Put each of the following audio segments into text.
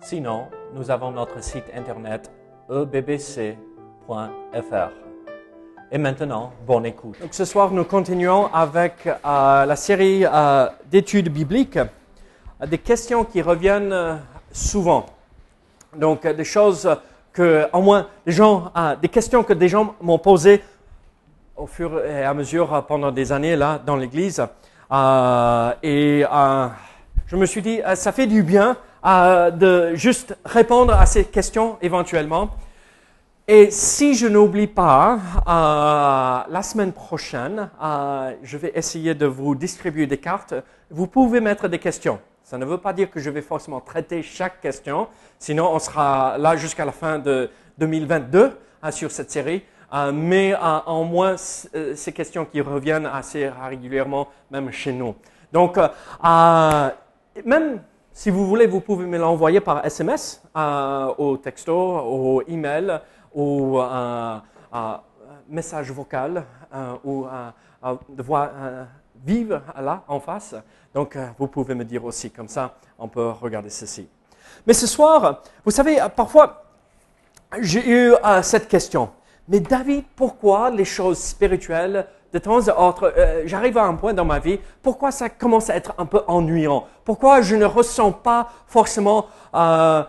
Sinon, nous avons notre site internet ebbc.fr. Et maintenant, bonne écoute. Donc, ce soir, nous continuons avec euh, la série euh, d'études bibliques, euh, des questions qui reviennent souvent. Donc, des choses que, au moins, des gens, des questions que des gens m'ont posées au fur et à mesure pendant des années là dans l'Église. Et je me suis dit, ça fait du bien euh, de juste répondre à ces questions éventuellement. Et si je n'oublie pas, euh, la semaine prochaine, euh, je vais essayer de vous distribuer des cartes. Vous pouvez mettre des questions. Ça ne veut pas dire que je vais forcément traiter chaque question, sinon on sera là jusqu'à la fin de 2022 hein, sur cette série. Mais en moins, ces questions qui reviennent assez régulièrement, même chez nous. Donc, même si vous voulez, vous pouvez me l'envoyer par SMS, euh, au texto, au email, ou euh, message vocal, euh, ou euh, euh, de voix vive là en face. Donc, vous pouvez me dire aussi, comme ça, on peut regarder ceci. Mais ce soir, vous savez, parfois, j'ai eu cette question. Mais David, pourquoi les choses spirituelles, de temps à autre, euh, j'arrive à un point dans ma vie, pourquoi ça commence à être un peu ennuyant? Pourquoi je ne ressens pas forcément euh,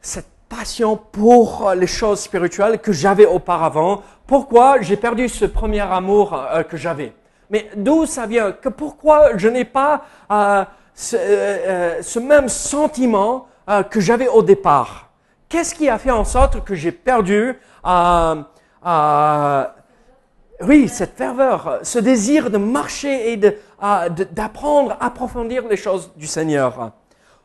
cette passion pour euh, les choses spirituelles que j'avais auparavant? Pourquoi j'ai perdu ce premier amour que j'avais? Mais d'où ça vient? Que pourquoi je n'ai pas ce, même sentiment que j'avais au départ? Qu'est-ce qui a fait en sorte que j'ai perdu oui, cette ferveur, ce désir de marcher et d'apprendre, approfondir les choses du Seigneur.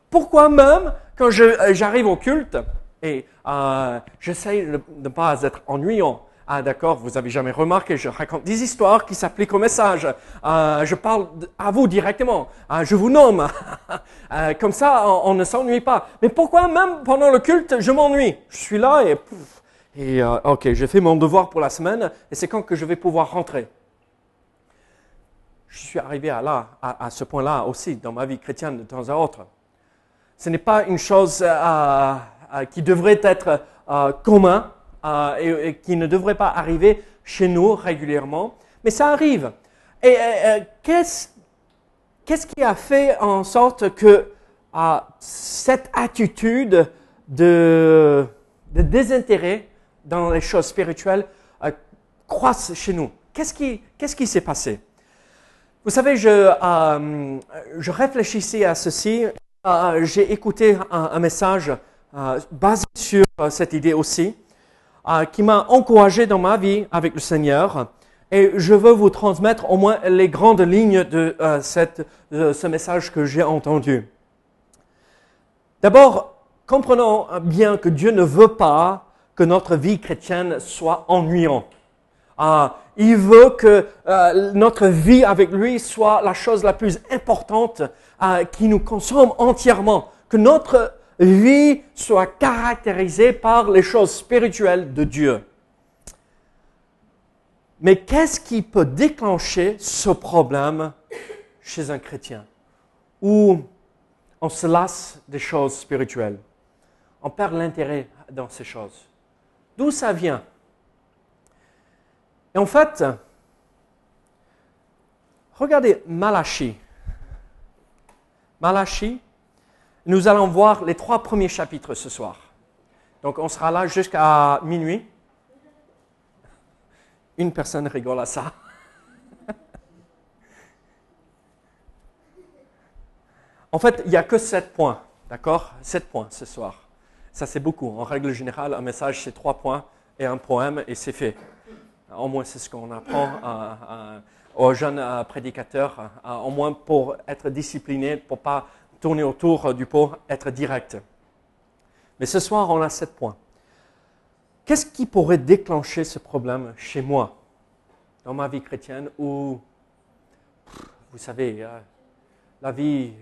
Pourquoi même, quand euh, j'arrive au culte, et euh, j'essaye de ne pas être ennuyant, ah d'accord, vous avez jamais remarqué, je raconte des histoires qui s'appliquent au message. Euh, je parle à vous directement, Euh, je vous nomme. Euh, comme ça, on, ne s'ennuie pas. Mais pourquoi même pendant le culte, je m'ennuie? Je suis là et et euh, ok, j'ai fait mon devoir pour la semaine, et c'est quand que je vais pouvoir rentrer Je suis arrivé à, là, à, ce point-là aussi dans ma vie chrétienne de temps à autre. Ce n'est pas une chose euh, qui devrait être euh, commun euh, et, qui ne devrait pas arriver chez nous régulièrement, mais ça arrive. Et qu'est-ce qui a fait en sorte que cette attitude de, de désintérêt dans les choses spirituelles euh, croisse chez nous Qu'est-ce qui, qu'est-ce qui s'est passé? Vous savez, je, euh, je réfléchissais à ceci. Euh, J'ai écouté un, message basé sur cette idée aussi, qui m'a encouragé dans ma vie avec le Seigneur. Et je veux vous transmettre au moins les grandes lignes de cette, de ce message que j'ai entendu. D'abord, comprenons bien que Dieu ne veut pas que notre vie chrétienne soit ennuyante. Ah, il veut que euh, notre vie avec lui soit la chose la plus importante euh, qui nous consomme entièrement. Que notre vie soit caractérisée par les choses spirituelles de Dieu. Mais qu'est-ce qui peut déclencher ce problème chez un chrétien? Où on se lasse des choses spirituelles. On perd l'intérêt dans ces choses. D'où ça vient Et en fait, regardez Malachie. Malachie, nous allons voir les trois premiers chapitres ce soir. Donc on sera là jusqu'à minuit. Une personne rigole à ça. En fait, il n'y a que sept points, d'accord? Sept points ce soir. Ça, c'est beaucoup. En règle générale, un message, c'est trois points et un poème, et c'est fait. Au moins, c'est ce qu'on apprend aux jeunes prédicateurs, au moins pour être disciplinés, pour pas tourner autour du pot, être direct. Mais ce soir, on a sept points. Qu'est-ce qui pourrait déclencher ce problème chez moi, dans ma vie chrétienne, ou, vous savez, euh, la vie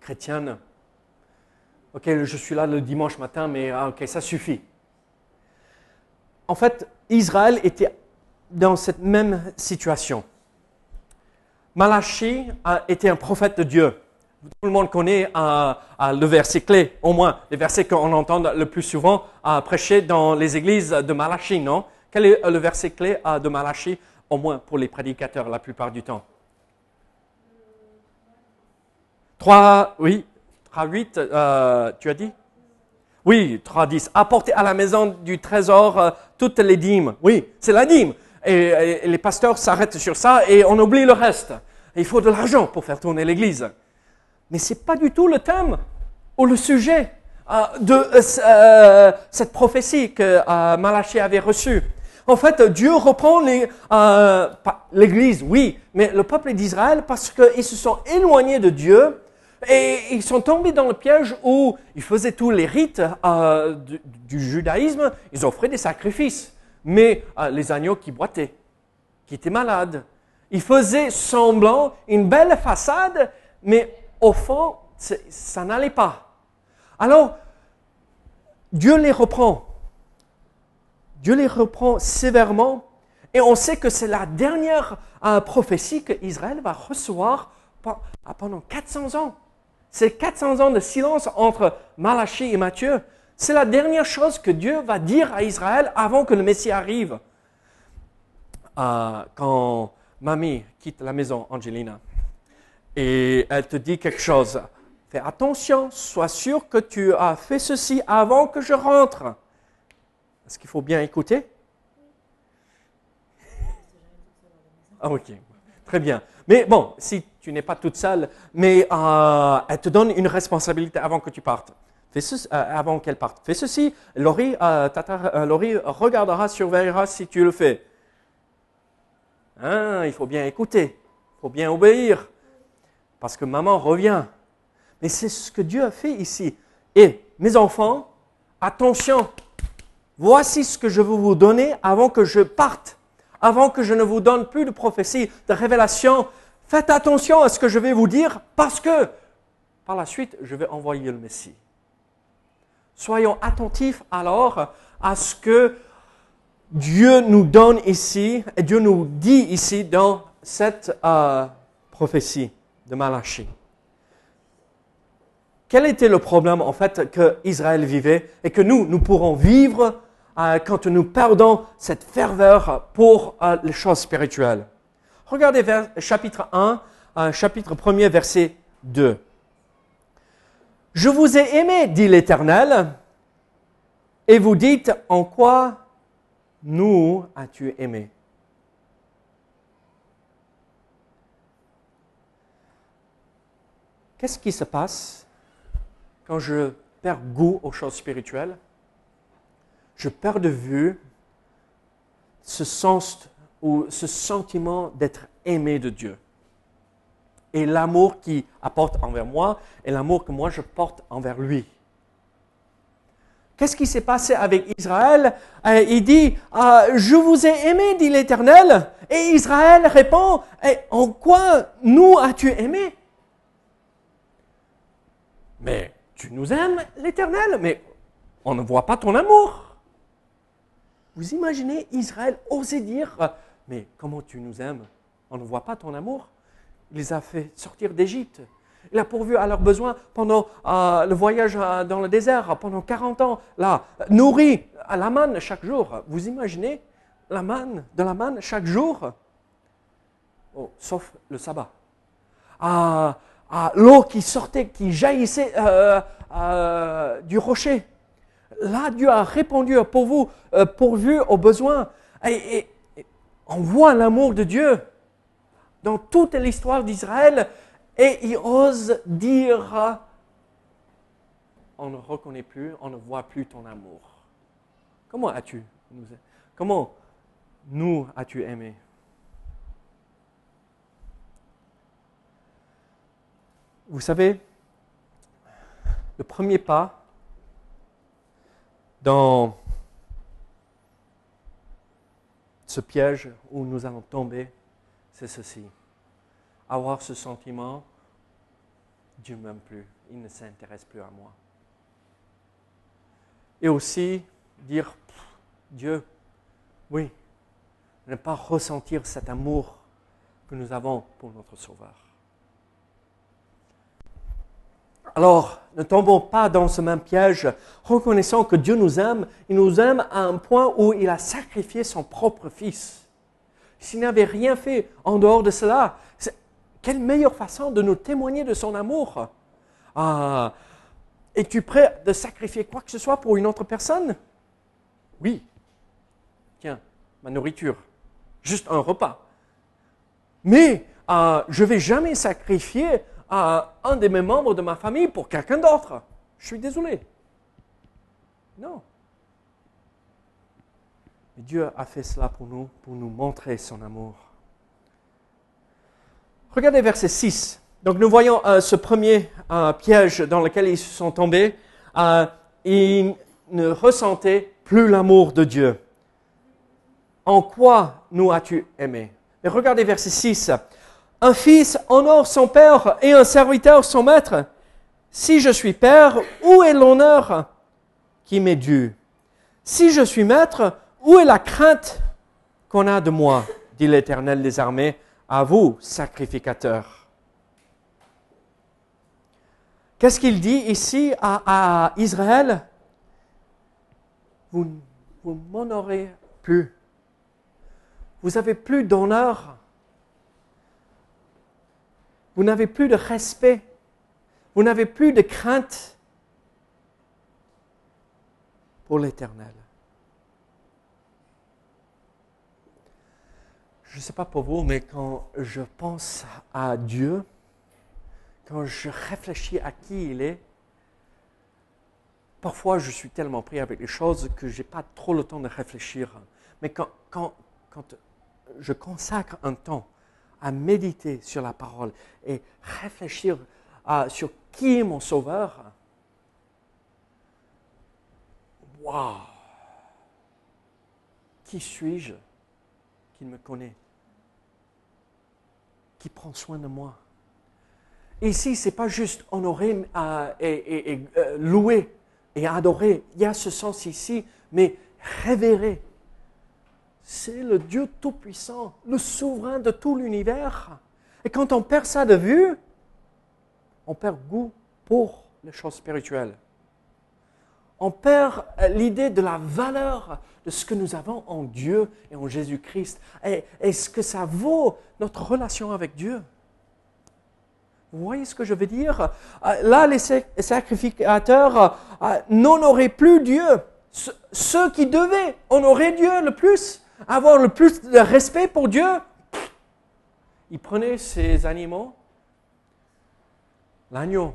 chrétienne, ok, je suis là le dimanche matin, mais ah, ok, ça suffit. En fait, Israël était dans cette même situation. Malachi a été un prophète de Dieu. Tout le monde connaît euh, euh, le verset clé, au moins, les versets qu'on entend le plus souvent euh, prêcher dans les églises de Malachi, non? Quel est le verset clé de Malachi, au moins pour les prédicateurs la plupart du temps 3, oui, 3, 8, tu as dit? Oui, 3, 10. Apportez à la maison du trésor toutes les dîmes. Oui, c'est la dîme. Et, les pasteurs s'arrêtent sur ça et on oublie le reste. il faut de l'argent pour faire tourner l'église. Mais ce n'est pas du tout le thème ou le sujet euh, de euh, euh, cette prophétie que Malachie avait reçue. En fait, Dieu reprend l'Église, oui, mais le peuple d'Israël parce qu'ils se sont éloignés de Dieu et ils sont tombés dans le piège où ils faisaient tous les rites du, du, judaïsme, ils offraient des sacrifices, mais les agneaux qui boitaient, qui étaient malades, ils faisaient semblant une belle façade, mais au fond, ça n'allait pas. Alors, Dieu les reprend. Dieu les reprend sévèrement. Et on sait que c'est la dernière euh, prophétie qu'Israël va recevoir pendant 400 ans. C'est 400 ans de silence entre Malachie et Matthieu. C'est la dernière chose que Dieu va dire à Israël avant que le Messie arrive. Euh, quand mamie quitte la maison, Angelina, et elle te dit quelque chose. Fais attention, sois sûr que tu as fait ceci avant que je rentre. Est-ce qu'il faut bien écouter? Ah ok, très bien. Mais bon, si tu n'es pas toute seule, mais euh, elle te donne une responsabilité avant que tu partes. Fais euh, avant qu'elle parte. Fais ceci. Laurie, euh, Laurie regardera, surveillera si tu le fais. Hein, il faut bien écouter. Il faut bien obéir parce que maman revient. Mais c'est ce que Dieu a fait ici. Et mes enfants, attention, voici ce que je veux vous donner avant que je parte, avant que je ne vous donne plus de prophétie, de révélation. Faites attention à ce que je vais vous dire parce que par la suite, je vais envoyer le Messie. Soyons attentifs alors à ce que Dieu nous donne ici, et Dieu nous dit ici dans cette euh, prophétie de Malachie. Quel était le problème en fait que Israël vivait et que nous, nous pourrons vivre euh, quand nous perdons cette ferveur pour euh, les choses spirituelles? Regardez chapitre 1, euh, chapitre 1er, verset 2. Je vous ai aimé, dit l'Éternel, et vous dites, en quoi nous as-tu aimé? Qu'est-ce qui se passe quand je perds goût aux choses spirituelles? Je perds de vue ce sens ou ce sentiment d'être aimé de Dieu. Et l'amour qu'il apporte envers moi et l'amour que moi je porte envers lui. Qu'est-ce qui s'est passé avec Israël? Euh, Il dit, ah, je vous ai aimé, dit l'Éternel. Et Israël répond, eh, en quoi nous as-tu aimé? Mais tu nous aimes, l'Éternel, mais on ne voit pas ton amour. Vous imaginez Israël oser dire, mais comment tu nous aimes? On ne voit pas ton amour? Il les a fait sortir d'Égypte. Il a pourvu à leurs besoins pendant euh, le voyage euh, dans le désert, pendant 40 ans, là, nourri à la manne chaque jour. Vous imaginez? La manne, de la manne chaque jour? Oh, Sauf le sabbat. Ah, l'eau qui sortait, qui jaillissait euh, du rocher. Là, Dieu a répondu pour vous, pourvu aux besoins. Et, on voit l'amour de Dieu dans toute l'histoire d'Israël et il ose dire, on ne reconnaît plus, on ne voit plus ton amour. Comment as-tu Comment nous as-tu aimé? Vous savez, le premier pas, dans ce piège où nous allons tomber, c'est ceci. Avoir ce sentiment, Dieu ne m'aime plus, il ne s'intéresse plus à moi. Et aussi dire, Dieu, oui, ne pas ressentir cet amour que nous avons pour notre Sauveur. Alors, ne tombons pas dans ce même piège, reconnaissant que Dieu nous aime. Il nous aime à un point où il a sacrifié son propre Fils. S'il n'avait rien fait en dehors de cela, quelle meilleure façon de nous témoigner de son amour? Ah, Es-tu prêt de sacrifier quoi que ce soit pour une autre personne? Oui. Tiens, ma nourriture. Juste un repas. Mais euh, je ne vais jamais sacrifier à un de mes membres de ma famille pour quelqu'un d'autre. Je suis désolé. Non. Mais Dieu a fait cela pour nous, pour nous montrer son amour. Regardez verset 6. Donc nous voyons euh, ce premier euh, piège dans lequel ils se sont tombés. Euh, ils ne ressentaient plus l'amour de Dieu. En quoi nous as-tu aimé Et regardez verset 6. Un fils honore son père et un serviteur son maître. Si je suis père, où est l'honneur qui m'est dû? Si je suis maître, où est la crainte qu'on a de moi? dit l'Éternel des armées, à vous, sacrificateurs. Qu'est-ce qu'il dit ici à, Israël? Vous ne m'honorez plus. Vous n'avez plus d'honneur vous n'avez plus de respect. Vous n'avez plus de crainte pour l'éternel. Je ne sais pas pour vous, mais quand je pense à Dieu, quand je réfléchis à qui il est, parfois je suis tellement pris avec les choses que je n'ai pas trop le temps de réfléchir. Mais quand, quand, quand je consacre un temps à méditer sur la parole et réfléchir sur qui est mon sauveur, waouh, qui suis-je qui me connaît, qui prend soin de moi? Ici, ce n'est pas juste honorer euh, et, et euh, louer et adorer. Il y a ce sens ici, mais révérer c'est le Dieu Tout-Puissant, le souverain de tout l'univers. Et quand on perd ça de vue, on perd goût pour les choses spirituelles. On perd euh, l'idée de la valeur de ce que nous avons en Dieu et en Jésus-Christ. Et, ce que ça vaut notre relation avec Dieu. Vous voyez ce que je veux dire? Euh, Là, les sacrificateurs euh, n'honoraient plus Dieu. Ceux qui devaient honorer Dieu le plus avoir le plus de respect pour Dieu, il prenait ses animaux, l'agneau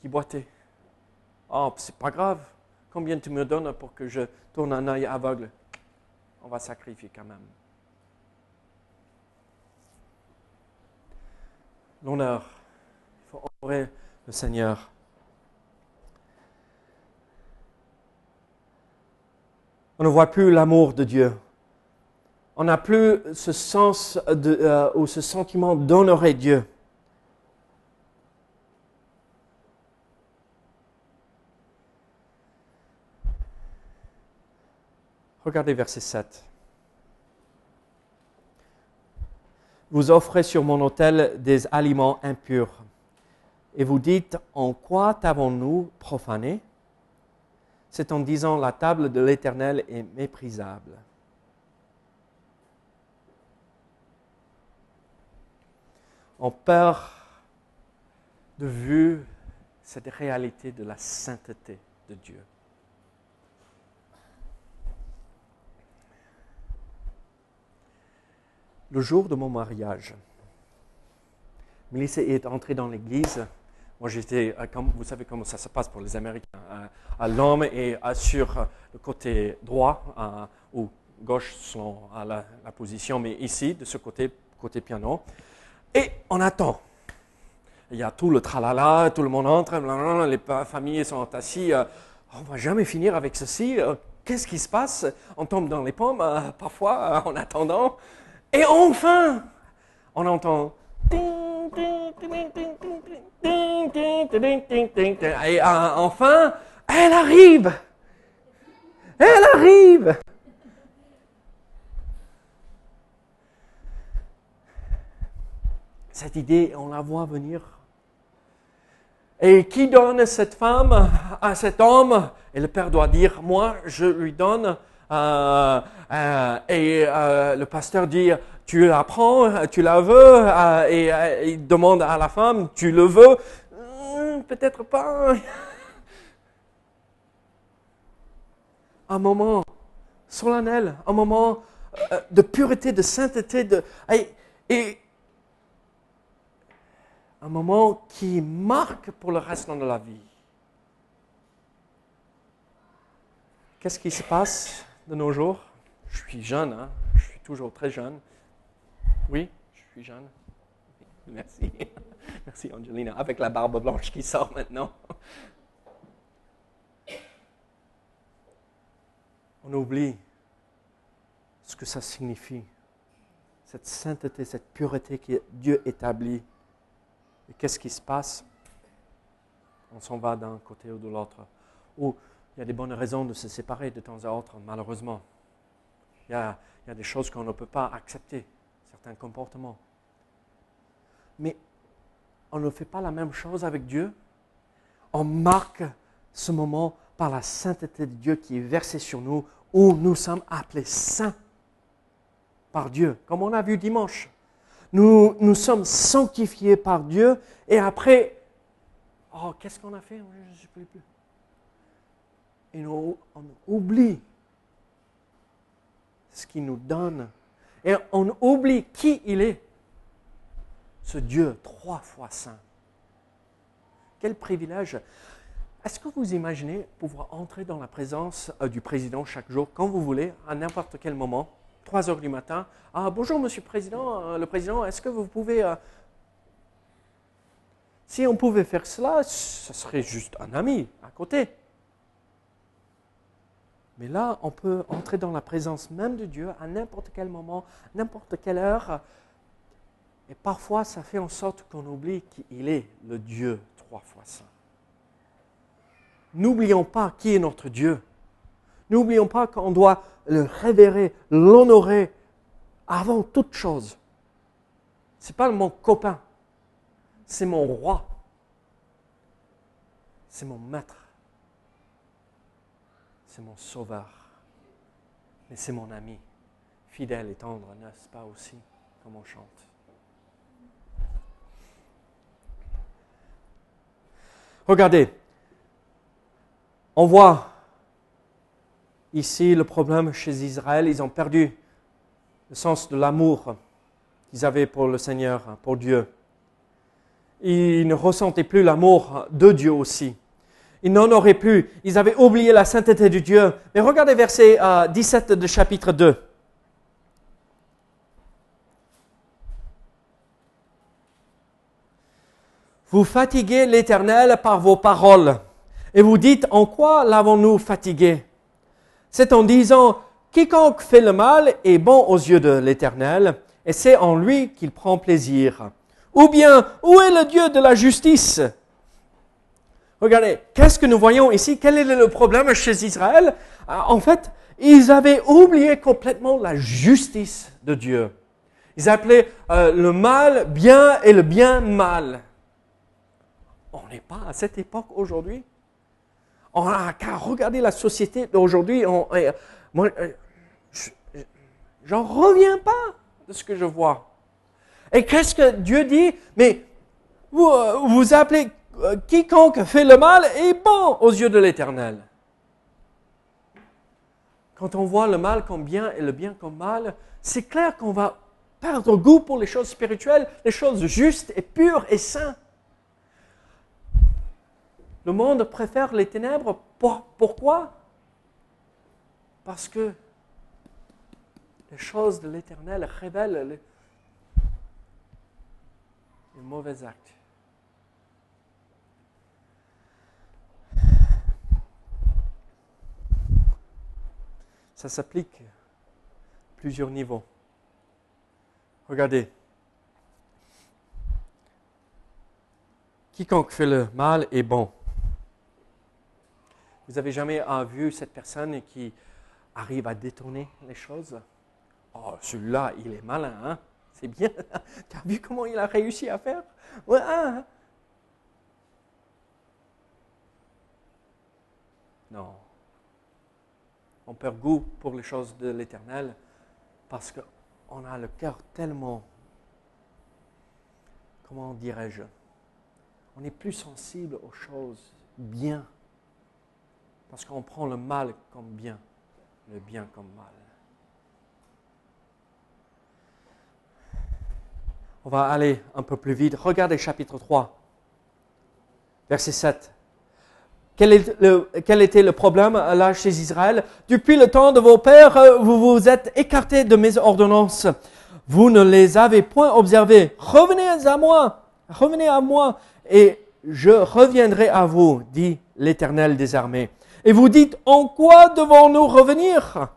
qui boitait. Oh, c'est pas grave. Combien tu me donnes pour que je tourne un œil aveugle? On va sacrifier quand même. L'honneur. Il faut honorer le Seigneur. On ne voit plus l'amour de Dieu. On n'a plus ce sens euh, ou ce sentiment d'honorer Dieu. Regardez verset 7. Vous offrez sur mon autel des aliments impurs et vous dites, en quoi t'avons-nous profané? C'est en disant la table de l'Éternel est méprisable. On perd de vue cette réalité de la sainteté de Dieu. Le jour de mon mariage, Mélissa est entrée dans l'église moi, j'étais, euh, vous savez comment ça se passe pour les Américains. Euh, l'homme est sur le côté droit euh, ou gauche selon la, position, mais ici, de ce côté, côté piano. Et on attend. Il y a tout le tralala, tout le monde entre, les familles sont assis. on va jamais finir avec ceci. Euh, qu'est-ce qui se passe? On tombe dans les pommes euh, parfois en attendant. Et enfin, on entend. Et enfin, elle arrive. Elle arrive. Cette idée, on la voit venir. Et qui donne cette femme à cet homme? Et le père doit dire, moi, je lui donne. Euh, euh, et euh, le pasteur dit, tu la prends, tu la veux. et il demande à la femme, tu le veux? Hmm, Peut-être pas. un moment solennel, un moment de pureté, de sainteté, de, et un moment qui marque pour le restant de la vie. Qu'est-ce qui se passe de nos jours? Je suis jeune, hein? je suis toujours très jeune. Oui, je suis jeune. Merci. Merci Angelina, avec la barbe blanche qui sort maintenant. On oublie ce que ça signifie, cette sainteté, cette pureté que Dieu établit et qu'est-ce qui se passe? On s'en va d'un côté ou de l'autre. Ou il y a des bonnes raisons de se séparer de temps à autre, malheureusement. Il y a, il y a des choses qu'on ne peut pas accepter, certains comportements. Mais on ne fait pas la même chose avec Dieu. On marque ce moment par la sainteté de Dieu qui est versée sur nous, où nous sommes appelés saints par Dieu, comme on a vu dimanche. Nous, nous sommes sanctifiés par Dieu et après, oh, qu'est-ce qu'on a fait? Je ne sais plus. Et on oublie ce qu'il nous donne. Et on oublie qui il est. Ce Dieu trois fois saint. Quel privilège. Est-ce que vous imaginez pouvoir entrer dans la présence euh, du président chaque jour, quand vous voulez, à n'importe quel moment 3 heures du matin. Ah, bonjour, monsieur le président. Euh, le président, est-ce que vous pouvez. Euh, si on pouvait faire cela, ce serait juste un ami à côté. Mais là, on peut entrer dans la présence même de Dieu à n'importe quel moment, n'importe quelle heure. Et parfois, ça fait en sorte qu'on oublie qu'il est le Dieu trois fois saint. N'oublions pas qui est notre Dieu. N'oublions pas qu'on doit le révérer, l'honorer avant toute chose. Ce n'est pas mon copain, c'est mon roi, c'est mon maître, c'est mon sauveur, mais c'est mon ami, fidèle et tendre, n'est-ce pas aussi, comme on chante. Regardez, on voit Ici, le problème chez Israël, ils ont perdu le sens de l'amour qu'ils avaient pour le Seigneur, pour Dieu. Ils ne ressentaient plus l'amour de Dieu aussi. Ils n'en auraient plus. Ils avaient oublié la sainteté de Dieu. Mais regardez verset 17 euh, de chapitre 2. Vous fatiguez l'Éternel par vos paroles. Et vous dites, en quoi l'avons-nous fatigué? C'est en disant, quiconque fait le mal est bon aux yeux de l'Éternel, et c'est en lui qu'il prend plaisir. Ou bien, où est le Dieu de la justice? Regardez, qu'est-ce que nous voyons ici? Quel est le problème chez Israël? Ah, En fait, ils avaient oublié complètement la justice de Dieu. Ils appelaient euh, le mal bien et le bien mal. On n'est pas à cette époque aujourd'hui. On a qu'à regarder la société d'aujourd'hui. Moi, euh, j'en reviens pas de ce que je vois. Et qu'est-ce que Dieu dit? Mais vous, euh, appelez euh, quiconque fait le mal est bon aux yeux de l'Éternel. Quand on voit le mal comme bien et le bien comme mal, c'est clair qu'on va perdre goût pour les choses spirituelles, les choses justes et pures et saintes. Le monde préfère les ténèbres. Pourquoi? Parce que les choses de l'éternel révèlent les, mauvais actes. Ça s'applique à plusieurs niveaux. Regardez. Quiconque fait le mal est bon. Vous avez jamais euh, vu cette personne qui arrive à détourner les choses? Oh, celui-là, il est malin, hein? C'est bien. tu as vu comment il a réussi à faire? Ouais, hein? Non. On perd goût pour les choses de l'éternel parce qu'on a le cœur tellement, comment dirais-je, on est plus sensible aux choses bien parce qu'on prend le mal comme bien, le bien comme mal. On va aller un peu plus vite. Regardez chapitre 3, verset 7. Quel, était le problème là chez Israël? Depuis le temps de vos pères, vous vous êtes écartés de mes ordonnances. Vous ne les avez point observées. Revenez à moi, revenez à moi, et je reviendrai à vous, dit l'Éternel des armées. Et vous dites, en quoi devons-nous revenir?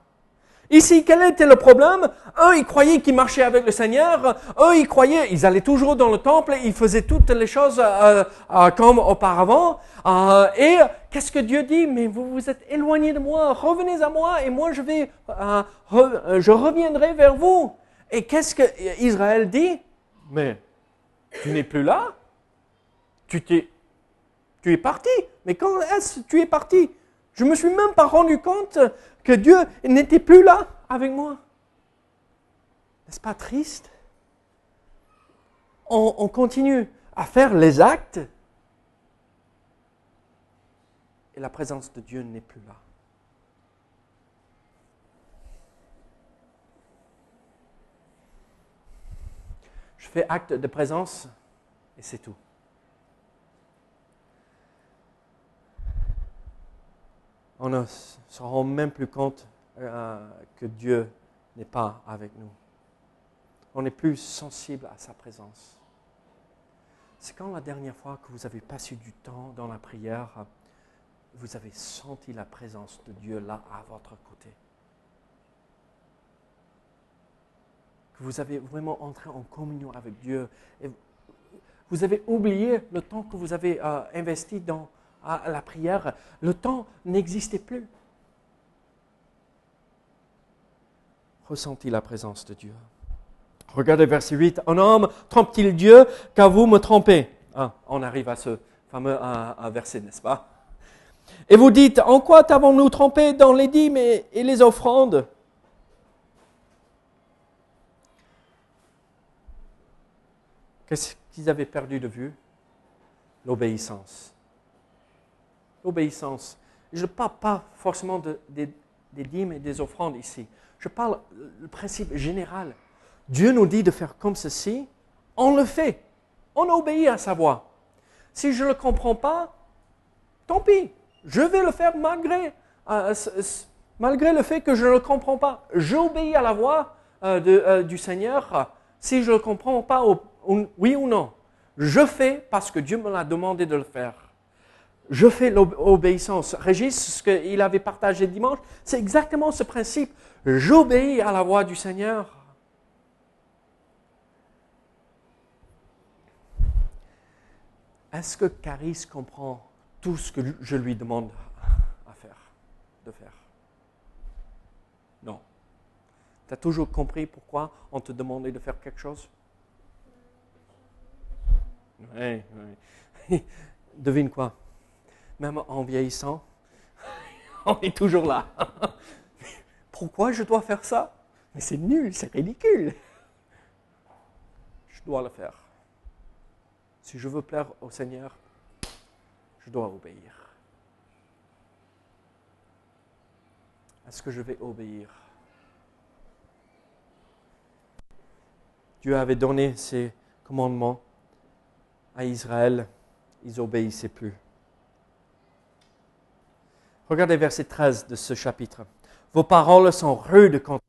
Ici, quel était le problème? Eux, ils croyaient qu'ils marchaient avec le Seigneur. Eux, ils croyaient, ils allaient toujours dans le temple, ils faisaient toutes les choses euh, euh, comme auparavant. Euh, et qu'est-ce que Dieu dit? Mais vous vous êtes éloignés de moi, revenez à moi et moi je vais, je reviendrai vers vous. Et qu'est-ce que Israël dit? Mais tu n'es plus là Tu t'es, tu es parti. Mais quand est-ce que tu es parti? Je me suis même pas rendu compte que Dieu n'était plus là avec moi. N'est-ce pas triste? On, continue à faire les actes et la présence de Dieu n'est plus là. Je fais acte de présence et c'est tout. On ne se rend même plus compte euh, que Dieu n'est pas avec nous. On n'est plus sensible à sa présence. C'est quand la dernière fois que vous avez passé du temps dans la prière, vous avez senti la présence de Dieu là à votre côté? Que vous avez vraiment entré en communion avec Dieu. Et vous avez oublié le temps que vous avez euh, investi dans à la prière, le temps n'existait plus. Ressentis la présence de Dieu. Regardez verset 8. Un homme trompe-t-il Dieu car vous me trompez? Ah, On arrive à ce fameux verset, n'est-ce pas? Et vous dites, en quoi t'avons-nous trompé dans les dîmes et les offrandes? Qu'est-ce qu'ils avaient perdu de vue? L'obéissance obéissance. Je ne parle pas forcément des dîmes et des offrandes ici. Je parle le principe général. Dieu nous dit de faire comme ceci, on le fait. On obéit à sa voix. Si je ne le comprends pas, tant pis. Je vais le faire malgré, euh, le fait que je ne le comprends pas. J'obéis à la voix euh, euh, du Seigneur si je ne le comprends pas, oui ou non. Je fais parce que Dieu me l'a demandé de le faire je fais l'obéissance. Régis, ce qu'il avait partagé dimanche, c'est exactement ce principe. J'obéis à la voix du Seigneur. Est-ce que Caris comprend tout ce que je lui demande à faire, de faire? Non. Tu as toujours compris pourquoi on te demandait de faire quelque chose? Oui, oui. Devine quoi? Même en vieillissant, on est toujours là. Pourquoi je dois faire ça? Mais c'est nul, c'est ridicule. Je dois le faire. Si je veux plaire au Seigneur, je dois obéir. Est-ce que je vais obéir? Dieu avait donné ses commandements à Israël, ils obéissaient plus. Regardez verset 13 de ce chapitre. Vos paroles sont rudes contre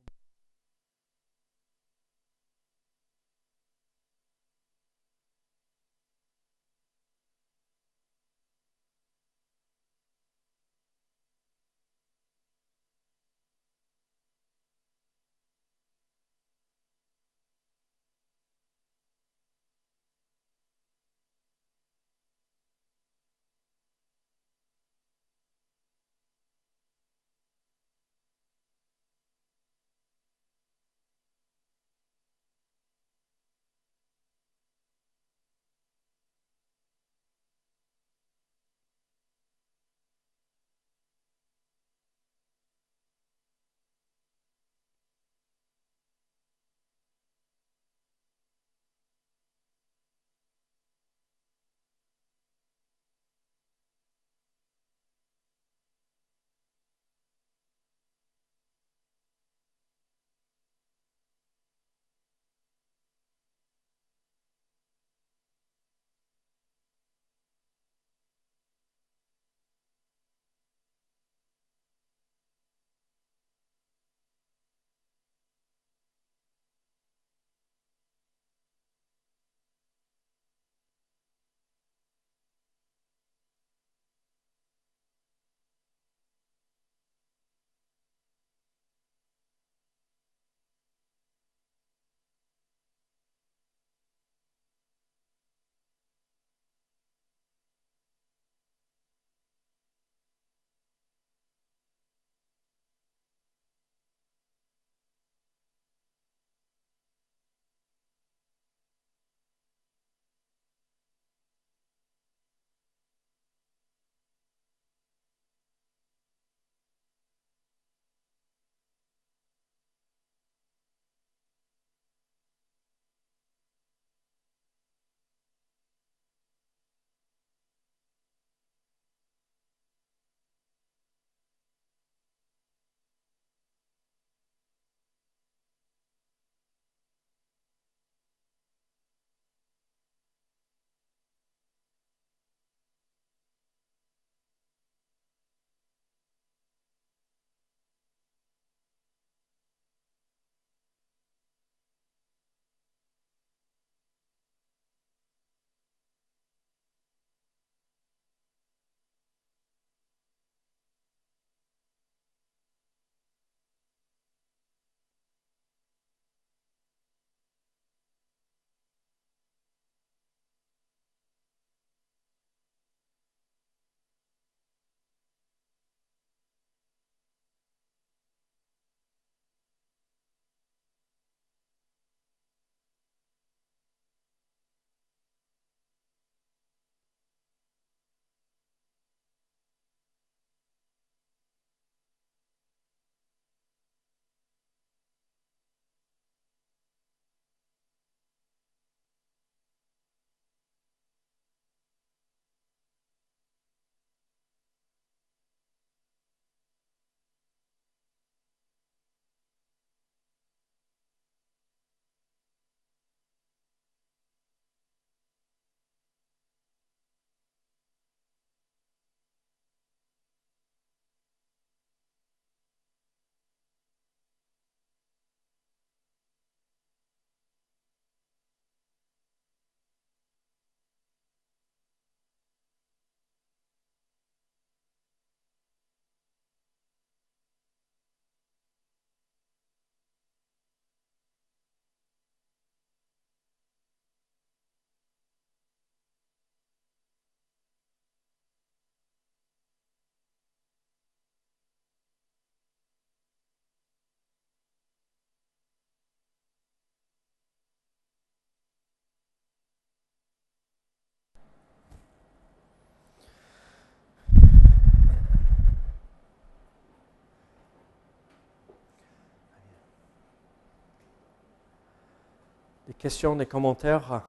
questions, des commentaires?